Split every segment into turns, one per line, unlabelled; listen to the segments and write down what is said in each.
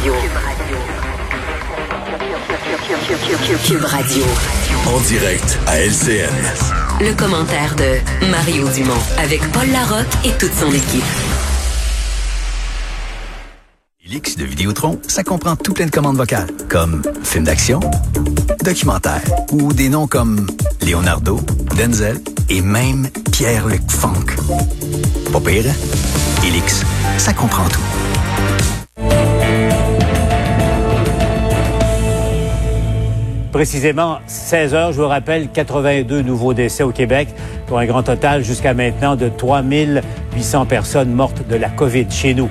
Radio. Cube Radio.
En direct à LCN.
Le commentaire de Mario Dumont avec Paul Larocque et toute son équipe.
Elix de Vidéotron, ça comprend tout plein de commandes vocales, comme film d'action, documentaire ou des noms comme Leonardo, Denzel et même Pierre-Luc Funk. Pas pire, hein? Elix, ça comprend tout.
Précisément 16 heures, je vous rappelle, 82 nouveaux décès au Québec pour un grand total jusqu'à maintenant de 3800 personnes mortes de la COVID chez nous.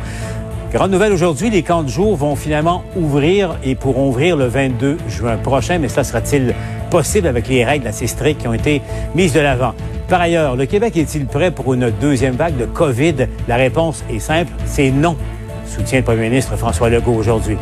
Grande nouvelle aujourd'hui, les camps de jour vont finalement ouvrir et pourront ouvrir le 22 juin prochain, mais cela sera-t-il possible avec les règles assez strictes qui ont été mises de l'avant? Par ailleurs, le Québec est-il prêt pour une deuxième vague de COVID? La réponse est simple, c'est non. Soutient le premier ministre François Legault aujourd'hui.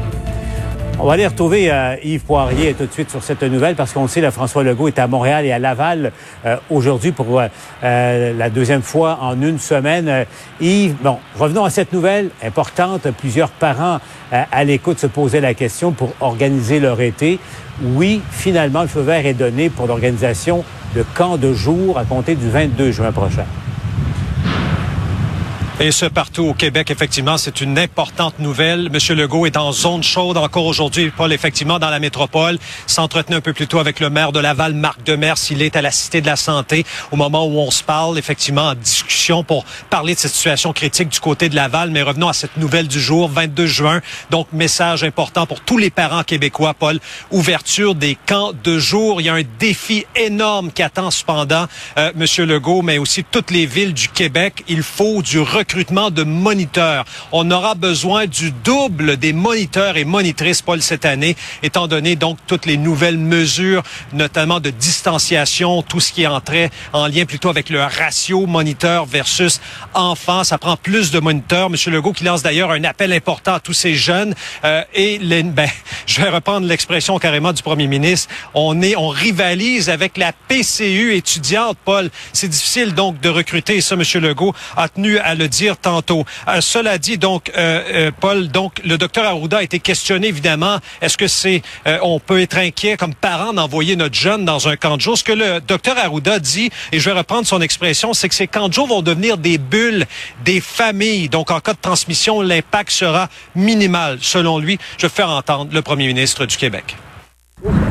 On va aller retrouver euh, Yves Poirier tout de suite sur cette nouvelle parce qu'on sait que François Legault est à Montréal et à Laval euh, aujourd'hui pour euh, la deuxième fois en une semaine. Yves, bon, revenons à cette nouvelle importante. Plusieurs parents à l'écoute se posaient la question pour organiser leur été. Oui, finalement, le feu vert est donné pour l'organisation de camps de jour à compter du 22 juin prochain.
Et ce partout au Québec, effectivement, c'est une importante nouvelle. Monsieur Legault est en zone chaude encore aujourd'hui, Paul, effectivement, dans la métropole. S'entretenait un peu plus tôt avec le maire de Laval, Marc Demers. Il est à la Cité de la Santé au moment où on se parle, effectivement, en discussion pour parler de cette situation critique du côté de Laval. Mais revenons à cette nouvelle du jour, 22 juin. Donc, message important pour tous les parents québécois, Paul. Ouverture des camps de jour. Il y a un défi énorme qui attend cependant euh, Monsieur Legault, mais aussi toutes les villes du Québec. Il faut du recul recrutement de moniteurs. On aura besoin du double des moniteurs et monitrices, Paul, cette année, étant donné donc toutes les nouvelles mesures, notamment de distanciation, tout ce qui entré en lien plutôt avec le ratio moniteur versus enfant. Ça prend plus de moniteurs. Monsieur Legault qui lance d'ailleurs un appel important à tous ces jeunes. Euh, et les, ben, je vais reprendre l'expression carrément du premier ministre. On est, on rivalise avec la PCU étudiante, Paul. C'est difficile donc de recruter. Et ça, Monsieur Legault a tenu à le dire tantôt. Euh, cela dit, donc, euh, euh, Paul, donc, le docteur Arruda a été questionné, évidemment. Est-ce que c'est, on peut être inquiet comme parent d'envoyer notre jeune dans un camp de jour? Ce que le docteur Arruda dit, et je vais reprendre son expression, c'est que ces camps de jour vont devenir des bulles des familles. Donc, en cas de transmission, l'impact sera minimal, selon lui. Je vais faire entendre le premier ministre du Québec.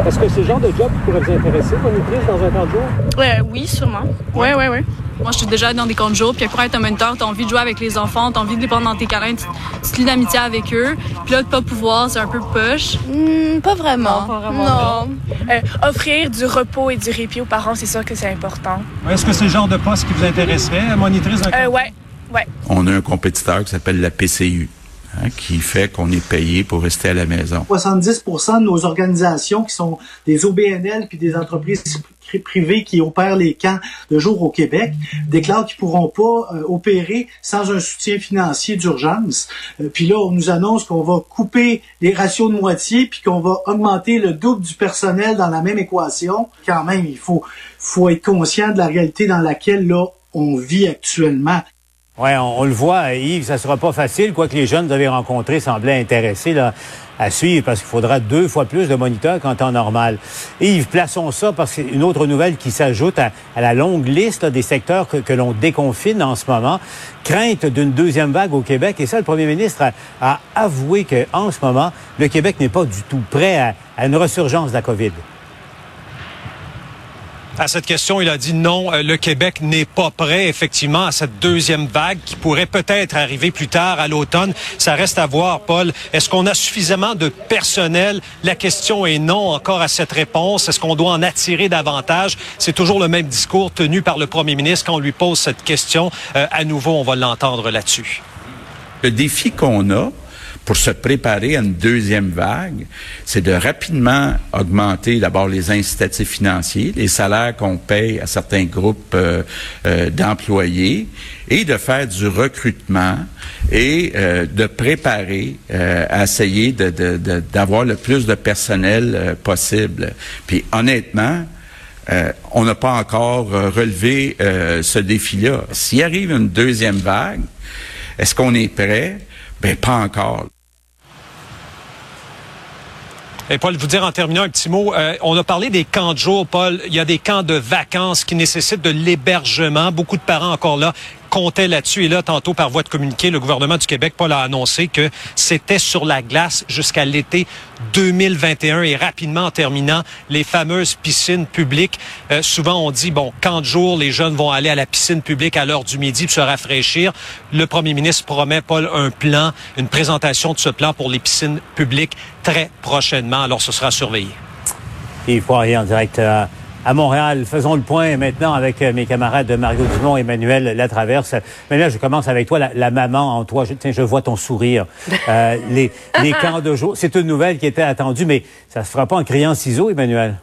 Est-ce que c'est le genre de job qui pourrait vous intéresser, monitrice, dans un camp de jour?
Ouais, oui, sûrement. Oui, oui, oui. Moi, je suis déjà dans des camps de jour, puis pour être un mentor, t'as envie de jouer avec les enfants, t'as envie de les prendre dans tes câlins, tu te lis d'amitié avec eux. Puis là, de pas pouvoir, c'est un peu push.
Hmm, pas vraiment.
Non, pas vraiment.
Non. Euh, offrir du repos et du répit aux parents, c'est sûr que c'est important.
Est-ce que c'est le genre de poste qui vous intéresserait, monitrice d'un
euh, Ouais, ouais.
On a un compétiteur qui s'appelle la PCU. Hein, qui fait qu'on est payé pour rester à la maison.
70% de nos organisations qui sont des OBNL puis des entreprises privées qui opèrent les camps de jour au Québec déclarent qu'ils pourront pas euh, opérer sans un soutien financier d'urgence. Euh, puis là, on nous annonce qu'on va couper les ratios de moitié puis qu'on va augmenter le double du personnel dans la même équation. Quand même, il faut faut être conscient de la réalité dans laquelle là on vit actuellement.
Oui, on, le voit, Yves, ça sera pas facile, quoique les jeunes que vous avez rencontrés semblaient intéressés là, à suivre, parce qu'il faudra deux fois plus de moniteurs qu'en temps normal. Yves, plaçons ça, parce que une autre nouvelle qui s'ajoute à, la longue liste des secteurs que, l'on déconfine en ce moment. Crainte d'une deuxième vague au Québec, et ça, le premier ministre a, a avoué qu'en ce moment, le Québec n'est pas du tout prêt à, à une resurgence de la COVID.
À cette question, il a dit non, euh, le Québec n'est pas prêt effectivement à cette deuxième vague qui pourrait peut-être arriver plus tard à l'automne. Ça reste à voir, Paul. Est-ce qu'on a suffisamment de personnel? La question est non encore à cette réponse. Est-ce qu'on doit en attirer davantage? C'est toujours le même discours tenu par le premier ministre quand on lui pose cette question. Euh, à nouveau, on va l'entendre là-dessus.
Le défi qu'on a, pour se préparer à une deuxième vague, c'est de rapidement augmenter d'abord les incitatifs financiers, les salaires qu'on paye à certains groupes euh, euh, d'employés et de faire du recrutement et euh, de préparer à essayer d'avoir le plus de personnel possible. Puis honnêtement, on n'a pas encore relevé ce défi-là. S'il arrive une deuxième vague, est-ce qu'on est prêt? Ben pas encore.
Et Paul, vous dire en terminant un petit mot, euh, on a parlé des camps de jour, Paul. Il y a des camps de vacances qui nécessitent de l'hébergement. Beaucoup de parents encore là comptait là-dessus. Et là, tantôt, par voie de communiqué, le gouvernement du Québec, Paul, a annoncé que c'était sur la glace jusqu'à l'été 2021 et rapidement en terminant les fameuses piscines publiques. Euh, souvent, on dit, bon, quand de jour, les jeunes vont aller à la piscine publique à l'heure du midi pour se rafraîchir. Le premier ministre promet, Paul, un plan, une présentation de ce plan pour les piscines publiques très prochainement. Alors, ce sera surveillé.
Il faut rien en direct euh, à Montréal. Faisons le point maintenant avec euh, mes camarades Mario Dumont et Emmanuel Latraverse. Mais là, je commence avec toi, la, maman en toi. Je, tiens, je vois ton sourire. Euh, les, les camps de jour, c'est une nouvelle qui était attendue, mais ça se fera pas en criant ciseaux, Emmanuel.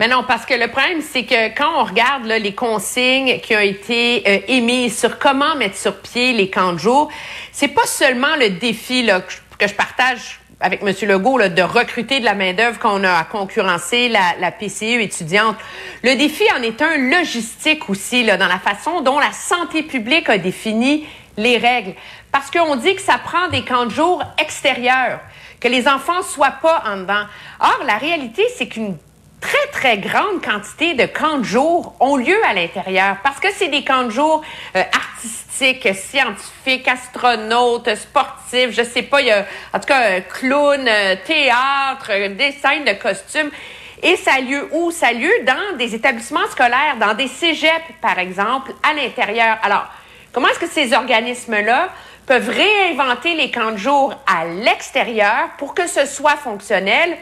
Mais non, parce que le problème, c'est que quand on regarde là, les consignes qui ont été euh, émises sur comment mettre sur pied les camps de jour, c'est pas seulement le défi là, que je partage avec M. Legault de recruter de la main-d'œuvre qu'on a à concurrencer la, la, PCE étudiante. Le défi en est un logistique aussi, là, dans la façon dont la santé publique a défini les règles. Parce qu'on dit que ça prend des camps de jour extérieurs, que les enfants soient pas en dedans. Or, la réalité, c'est qu'une très, très grande quantité de camps de jour ont lieu à l'intérieur parce que c'est des camps de jour euh, artistiques, scientifiques, astronautes, sportifs, je sais pas, il y a en tout cas clown, théâtre, des scènes de costumes. Et ça a lieu où? Ça a lieu dans des établissements scolaires, dans des cégeps, par exemple, à l'intérieur. Alors, comment est-ce que ces organismes-là peuvent réinventer les camps de jour à l'extérieur pour que ce soit fonctionnel?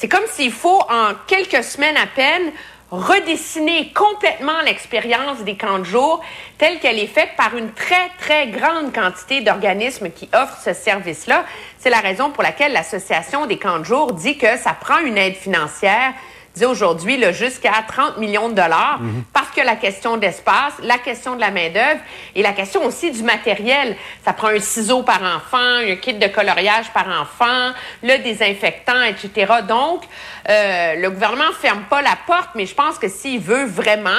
C'est comme s'il faut, en quelques semaines à peine, redessiner complètement l'expérience des camps de jour telle qu'elle est faite par une très, très grande quantité d'organismes qui offrent ce service-là. C'est la raison pour laquelle l'Association des camps de jour dit que ça prend une aide financière dit aujourd'hui jusqu'à 30 millions de dollars mhm. parce que la question d'espace, la question de la main-d'œuvre et la question aussi du matériel. Ça prend un ciseau par enfant, un kit de coloriage par enfant, le désinfectant, etc. Donc, euh, le gouvernement ferme pas la porte, mais je pense que s'il veut vraiment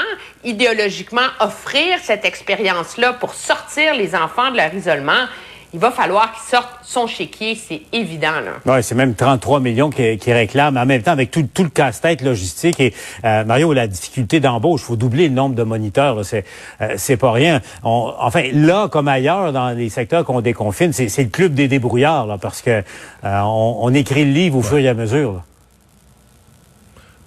idéologiquement offrir cette expérience-là pour sortir les enfants de leur isolement, il va falloir qu'il sorte son chéquier, c'est évident.
Oui, c'est même 33 millions qui, qui réclament, en même temps avec tout, tout le casse-tête logistique. Et euh, Mario, la difficulté d'embauche, il faut doubler le nombre de moniteurs, c'est euh, c'est pas rien. enfin, là comme ailleurs, dans les secteurs qu'on déconfine, c'est le club des débrouillards, là, parce que euh, on, on, écrit le livre au fur et à mesure. Là.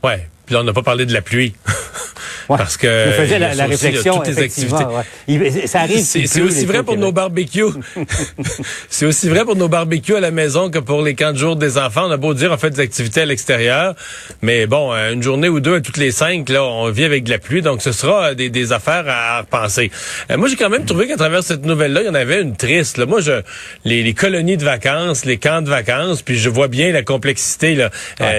Ouais, puis là, on n'a pas parlé de la pluie. Parce que
je faisais la, la réflexion, toutes les activités. Ouais. ça arrive.
C'est aussi vrai pour nos barbecues. c'est aussi vrai pour nos barbecues à la maison que pour les camps de jour des enfants. On a beau dire on fait des activités à l'extérieur, mais bon, euh, une journée ou deux à toutes les cinq, là, on vit avec de la pluie, donc ce sera euh, des, des affaires à repenser. Euh, moi, j'ai quand même trouvé qu'à travers cette nouvelle-là, il y en avait une triste. Là. Moi, je les, les, colonies de vacances, les camps de vacances, puis je vois bien la complexité, là,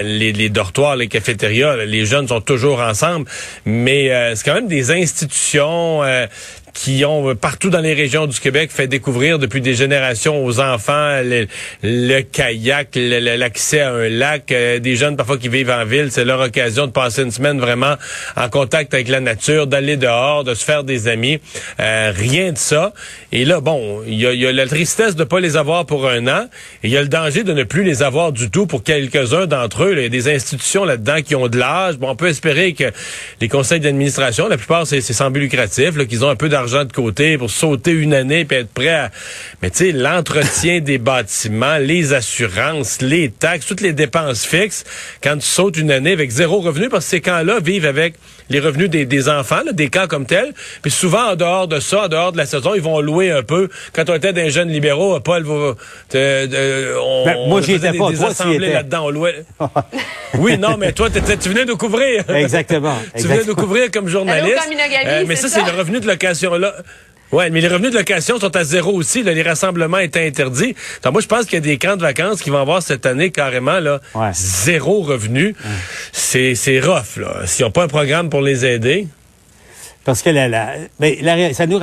les, les, dortoirs, les cafétérias, les jeunes sont toujours ensemble, mais euh, c'est quand même des institutions euh, qui ont euh, partout dans les régions du Québec fait découvrir depuis des générations aux enfants le, kayak, l'accès à un lac. des jeunes parfois qui vivent en ville, c'est leur occasion de passer une semaine vraiment en contact avec la nature, d'aller dehors, de se faire des amis. rien de ça. Et là, bon, il y a, la tristesse de pas les avoir pour un an. Il y a le danger de ne plus les avoir du tout pour quelques-uns d'entre eux. Il y a des institutions là-dedans qui ont de l'âge. Bon, on peut espérer que les conseils d'administration, la plupart, c'est sans but lucratif, qu'ils ont un peu d'argent de côté pour sauter une année puis être prêt à... Mais tu sais, l'entretien des bâtiments, les assurances, les taxes, toutes les dépenses fixes, quand tu sautes une année avec zéro revenu, parce que ces camps-là vivent avec les revenus des, des enfants, des camps comme tels. Puis souvent, en dehors de ça, en dehors de la saison, ils vont louer un peu. Quand on était des jeunes libéraux, Paul, va, on,
ben, moi, pas.
Des assemblées là-dedans. On louait... oui, non, mais toi, tu venais nous couvrir.
Exactement.
tu venais nous couvrir comme journaliste. Euh, mais ça, c'est le revenu de Ouais, mais les revenus de location sont à zéro aussi. les rassemblements étaient interdits. Donc moi, je pense qu'il y a des camps de vacances qui vont avoir cette année carrément là zéro revenu. C'est c'est rough là. S'ils n'ont pas un programme pour les aider.
Parce que la, la, ben, la, ça nous,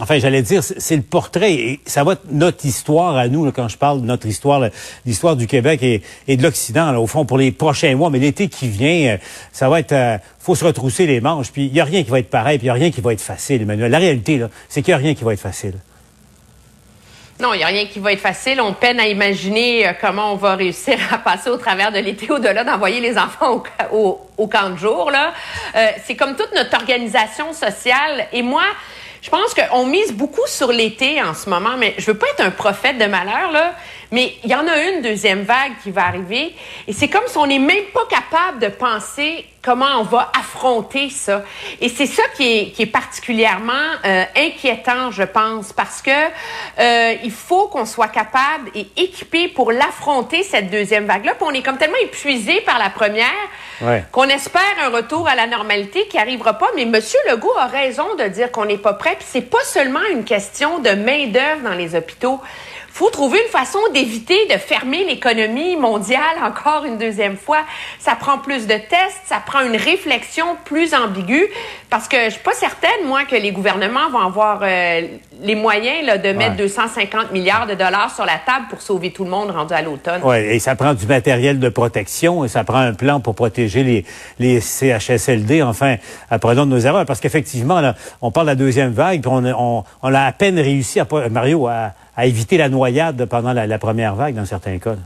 enfin, j'allais dire, c'est le portrait, et ça va être notre histoire à nous, quand je parle de notre histoire, l'histoire du Québec et, et de l'Occident, au fond, pour les prochains mois. Mais l'été qui vient, euh, ça va être, euh, faut se retrousser les manches. Puis il y a rien qui va être pareil, puis il y a rien qui va être facile, Emmanuel. La réalité, là, c'est qu'il y a rien qui va être facile.
Non, il n'y a rien qui va être facile. On peine à imaginer euh, comment on va réussir à passer au travers de l'été au-delà d'envoyer les enfants au, camp de jour. Là. Euh, c'est comme toute notre organisation sociale. Et moi, je pense qu'on mise beaucoup sur l'été en ce moment, mais je veux pas être un prophète de malheur, là, mais il y en a une deuxième vague qui va arriver. Et c'est comme si on n'est même pas capable de penser comment on va affronter ça. Et c'est ça qui est, qui est particulièrement euh, inquiétant, je pense, parce que euh, il faut qu'on soit capable et équipé pour l'affronter, cette deuxième vague-là. Puis on est comme tellement épuisé par la première qu'on espère un retour à la normalité qui arrivera pas. Mais M. Legault a raison de dire qu'on n'est pas prêt. Puis c'est pas seulement une question de main-d'œuvre dans les hôpitaux faut trouver une façon d'éviter de fermer l'économie mondiale encore une deuxième fois. Ça prend plus de tests, ça prend une réflexion plus ambiguë, parce que je suis pas certaine, moi, que les gouvernements vont avoir euh, les moyens là, de mettre 250 milliards de dollars sur la table pour sauver tout le monde rendu à l'automne.
Oui, et ça prend du matériel de protection, et ça prend un plan pour protéger les, les CHSLD. Enfin, apprenons de nos erreurs, parce qu'effectivement, on parle de la deuxième vague, puis on, on, on a à peine réussi, à, Mario, à à éviter la noyade pendant la, première vague dans certains cas.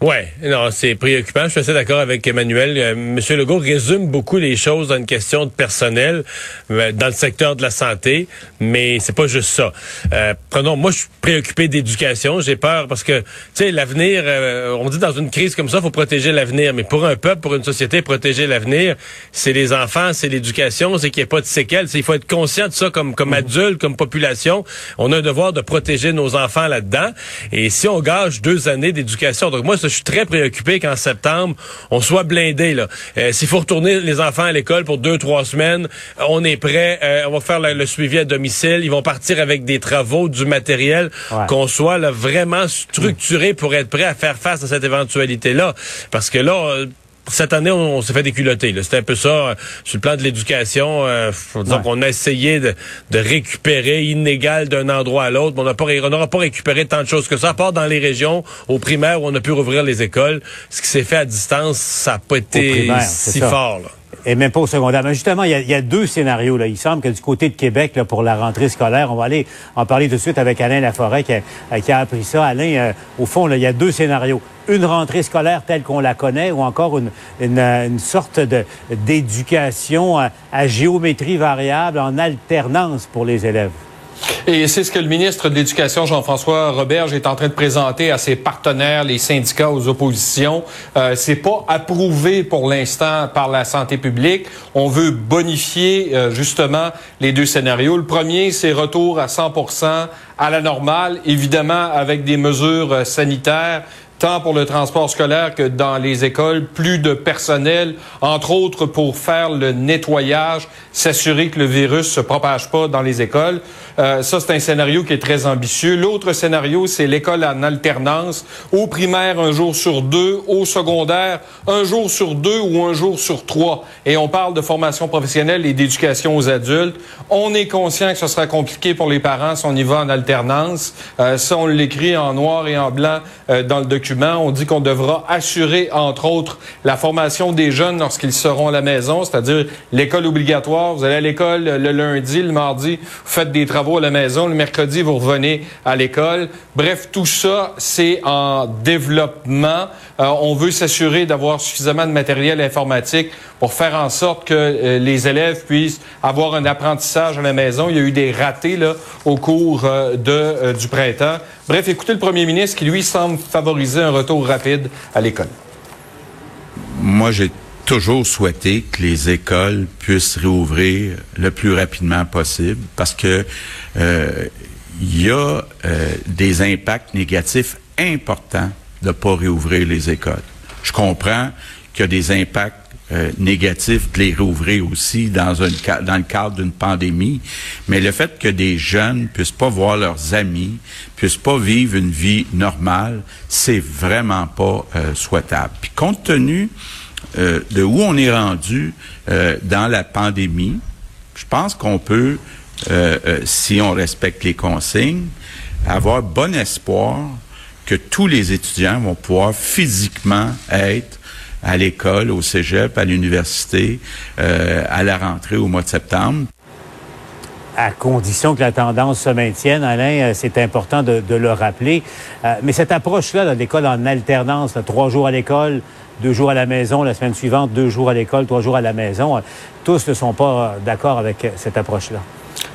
Ouais, non, c'est préoccupant. Je suis assez d'accord avec Emmanuel. Euh, Monsieur Legault résume beaucoup les choses dans une question de personnel euh, dans le secteur de la santé, mais c'est pas juste ça. Euh, prenons, moi, je suis préoccupé d'éducation. J'ai peur parce que, tu sais, l'avenir. on dit dans une crise comme ça, faut protéger l'avenir. Mais pour un peuple, pour une société, protéger l'avenir, c'est les enfants, c'est l'éducation, c'est qu'il n'y ait pas de séquelles. Il faut être conscient de ça comme comme mm-hmm. adulte, comme population. On a un devoir de protéger nos enfants là-dedans. Et si on gage deux années d'éducation, donc moi, je suis très préoccupé qu'en septembre, on soit blindé. Là. Euh, S'il faut retourner les enfants à l'école pour deux, trois semaines, on est prêt. Euh, on va faire le, suivi à domicile. Ils vont partir avec des travaux, du matériel, qu'on soit là, vraiment structuré pour être prêt à faire face à cette éventualité-là. Parce que là, cette année, on, s'est fait déculoter. C'était un peu ça euh, sur le plan de l'éducation. Euh, on a essayé de, récupérer inégal d'un endroit à l'autre. On n'aura pas, récupéré tant de choses que ça, à part dans les régions, au primaire, où on a pu rouvrir les écoles. Ce qui s'est fait à distance, ça n'a pas été si fort. Là
et même pas au secondaire. Mais justement, il y, a, deux scénarios. Là. Il semble que du côté de Québec, là, pour la rentrée scolaire, on va aller en parler tout de suite avec Alain Laforêt qui a, a appris ça. Alain, euh, au fond, là, il y a deux scénarios. Une rentrée scolaire telle qu'on la connaît ou encore une, une, sorte de, d'éducation à géométrie variable en alternance pour les élèves?
Et c'est ce que le ministre de l'Éducation, Jean-François Roberge, est en train de présenter à ses partenaires, les syndicats, aux oppositions. Euh, c'est pas approuvé pour l'instant par la santé publique. On veut bonifier euh, justement les deux scénarios. Le premier, c'est retour à 100 à la normale, évidemment avec des mesures euh, sanitaires tant pour le transport scolaire que dans les écoles, plus de personnel, entre autres pour faire le nettoyage, s'assurer que le virus se propage pas dans les écoles. Euh, ça, c'est un scénario qui est très ambitieux. L'autre scénario, c'est l'école en alternance, au primaire un jour sur deux, au secondaire un jour sur deux ou un jour sur trois. Et on parle de formation professionnelle et d'éducation aux adultes. On est conscient que ce sera compliqué pour les parents si on y va en alternance. Euh, ça, on l'écrit en noir et en blanc euh, dans le document on dit qu'on devra assurer, entre autres, la formation des jeunes lorsqu'ils seront à la maison, c'est-à-dire l'école obligatoire. Vous allez à l'école le lundi, le mardi, vous faites des travaux à la maison, le mercredi, vous revenez à l'école. Bref, tout ça, c'est en développement. Euh, on veut s'assurer d'avoir suffisamment de matériel informatique pour faire en sorte que euh, les élèves puissent avoir un apprentissage à la maison. Il y a eu des ratés au cours euh, de, du printemps. Bref, écoutez le premier ministre qui, lui, semble favoriser un retour rapide à l'école.
Moi, j'ai toujours souhaité que les écoles puissent réouvrir le plus rapidement possible parce que il y a des impacts négatifs importants de ne pas réouvrir les écoles. Je comprends qu'il y a des impacts euh, négatifs de les réouvrir aussi dans, dans le cadre d'une pandémie, mais le fait que des jeunes puissent pas voir leurs amis, puissent pas vivre une vie normale, c'est vraiment pas euh, souhaitable. Puis compte tenu euh, de où on est rendu dans la pandémie, je pense qu'on peut, si on respecte les consignes, avoir bon espoir que tous les étudiants vont pouvoir physiquement être à l'école, au cégep, à l'université, euh, à la rentrée au mois de septembre.
à condition que la tendance se maintienne. Alain, c'est important de, le rappeler. mais cette approche-là de l'école en alternance, trois jours à l'école, deux jours à la maison, la semaine suivante, deux jours à l'école, trois jours à la maison, tous ne sont pas d'accord avec cette approche-là.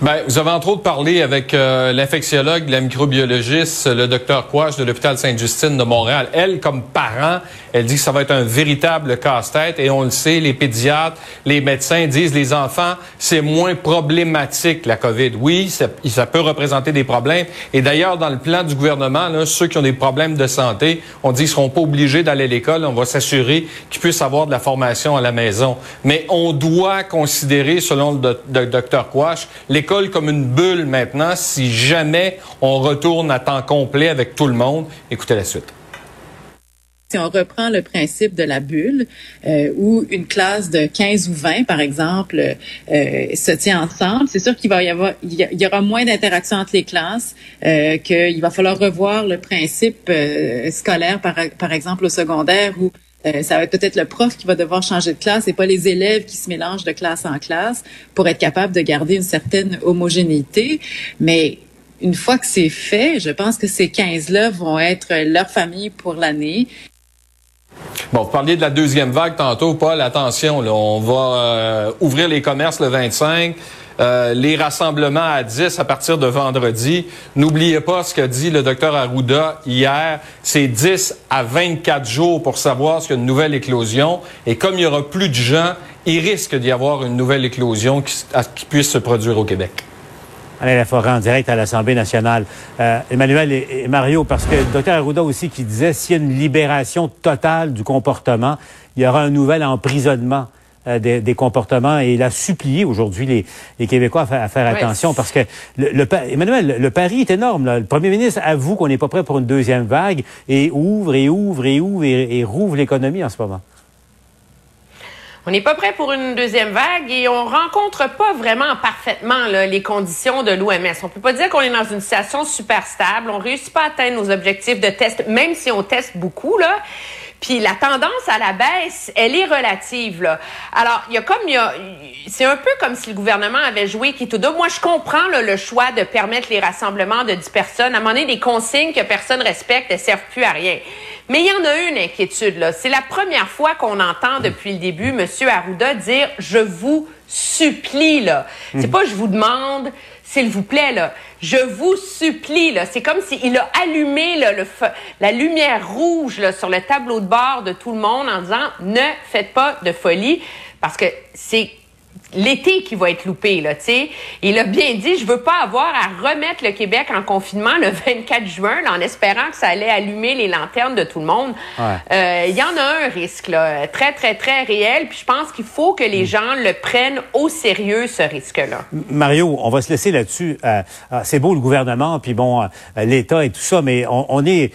Ben, vous avez entre autres parlé avec euh, l'infectiologue, la microbiologiste, le docteur Quash de l'hôpital Sainte-Justine de Montréal. Elle, comme parent, elle dit que ça va être un véritable casse-tête et on le sait, les pédiatres, les médecins disent les enfants, c'est moins problématique la COVID. Oui, ça, peut représenter des problèmes. Et d'ailleurs, dans le plan du gouvernement, là, ceux qui ont des problèmes de santé, on dit qu'ils seront pas obligés d'aller à l'école. On va s'assurer qu'ils puissent avoir de la formation à la maison. Mais on doit considérer, selon le, docteur Quash, comme une bulle maintenant si jamais on retourne à temps complet avec tout le monde. Écoutez la suite.
Si on reprend le principe de la bulle, euh, où une classe de 15 ou 20, par exemple, euh, se tient ensemble, c'est sûr qu'il y aura moins d'interaction entre les classes, euh, qu'il va falloir revoir le principe scolaire, par, par exemple au secondaire, où euh, ça va être peut-être le prof qui va devoir changer de classe et pas les élèves qui se mélangent de classe en classe pour être capable de garder une certaine homogénéité. Mais une fois que c'est fait, je pense que ces 15-là vont être leur famille pour l'année.
Bon, vous parliez de la deuxième vague tantôt, Paul. Attention, là, on va euh, ouvrir les commerces le 25. Euh, les rassemblements à 10 à partir de vendredi. N'oubliez pas ce qu'a dit le docteur Arruda hier. C'est 10 à 24 jours pour savoir s'il y a une nouvelle éclosion. Et comme il y aura plus de gens, il risque d'y avoir une nouvelle éclosion qui puisse se produire au Québec.
Alain Laforêt en direct à l'Assemblée nationale. Euh, Emmanuel et, Mario, parce que le docteur Arruda aussi qui disait s'il y a une libération totale du comportement, il y aura un nouvel emprisonnement euh, des, comportements et il a supplié aujourd'hui les, Québécois à, faire attention parce que le, Emmanuel, le pari est énorme. Le premier ministre avoue qu'on n'est pas prêt pour une deuxième vague et ouvre et ouvre et ouvre et, rouvre l'économie en ce moment.
On n'est pas prêt pour une deuxième vague et on rencontre pas vraiment parfaitement les conditions de l'OMS. On peut pas dire qu'on est dans une situation super stable. On réussit pas à atteindre nos objectifs de test, même si on teste beaucoup là. Puis la tendance à la baisse, elle est relative. Là. Alors, il y a comme, il y c'est un peu comme si le gouvernement avait joué qui tout Moi, je comprends le choix de permettre les rassemblements de 10 personnes. À un moment donné, des consignes que personne respecte, elles servent plus à rien. Mais il y en a une inquiétude là. C'est la première fois qu'on entend depuis le début M. Arruda dire je vous supplie là. C'est pas je vous demande, s'il vous plaît là. Je vous supplie, là. C'est comme s'il a allumé le la lumière rouge là, sur le tableau de bord de tout le monde en disant ne faites pas de folie parce que c'est l'été qui va être loupé, là, tu sais. Il a bien dit, je veux pas avoir à remettre le Québec en confinement le 24 juin, en espérant que ça allait allumer les lanternes de tout le monde. Euh, il y en a un risque, là, très, très, très réel. Puis je pense qu'il faut que les mm. gens le prennent au sérieux, ce risque-là.
Mario, on va se laisser là-dessus. Euh, euh, c'est beau le gouvernement, puis bon, l'État et tout ça, mais on, on est,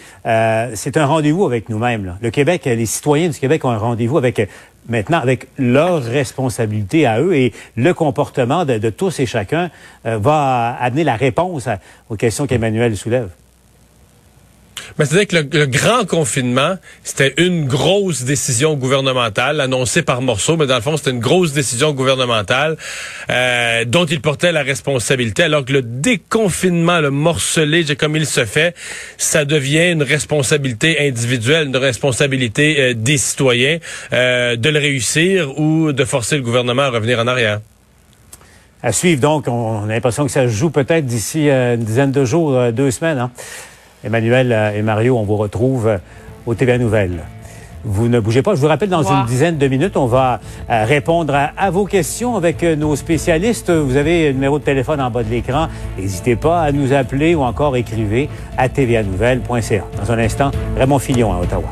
c'est un rendez-vous avec nous-mêmes. Le Québec, les citoyens du Québec ont un rendez-vous avec maintenant avec leurs responsabilités à eux et le comportement de, tous et chacun euh, va amener la réponse aux questions qu'Emmanuel soulève.
Mais c'est-à-dire que le, grand confinement, c'était une grosse décision gouvernementale annoncée par Morceau, mais dans le fond, c'était une grosse décision gouvernementale euh, dont il portait la responsabilité, alors que le déconfinement, le morcelé, comme il se fait, ça devient une responsabilité individuelle, une responsabilité euh, des citoyens euh, de le réussir ou de forcer le gouvernement à revenir en arrière.
À suivre, donc, on a l'impression que ça joue peut-être d'ici une dizaine de jours, deux semaines. Hein? Emmanuel euh, et Mario, on vous retrouve euh, au TVA Nouvelles. Vous ne bougez pas. Je vous rappelle, dans une dizaine de minutes, on va euh, répondre à, vos questions avec nos spécialistes. Vous avez le numéro de téléphone en bas de l'écran. N'hésitez pas à nous appeler ou encore écrivez à tvanouvelles.ca. Dans un instant, Raymond Fillon à Ottawa.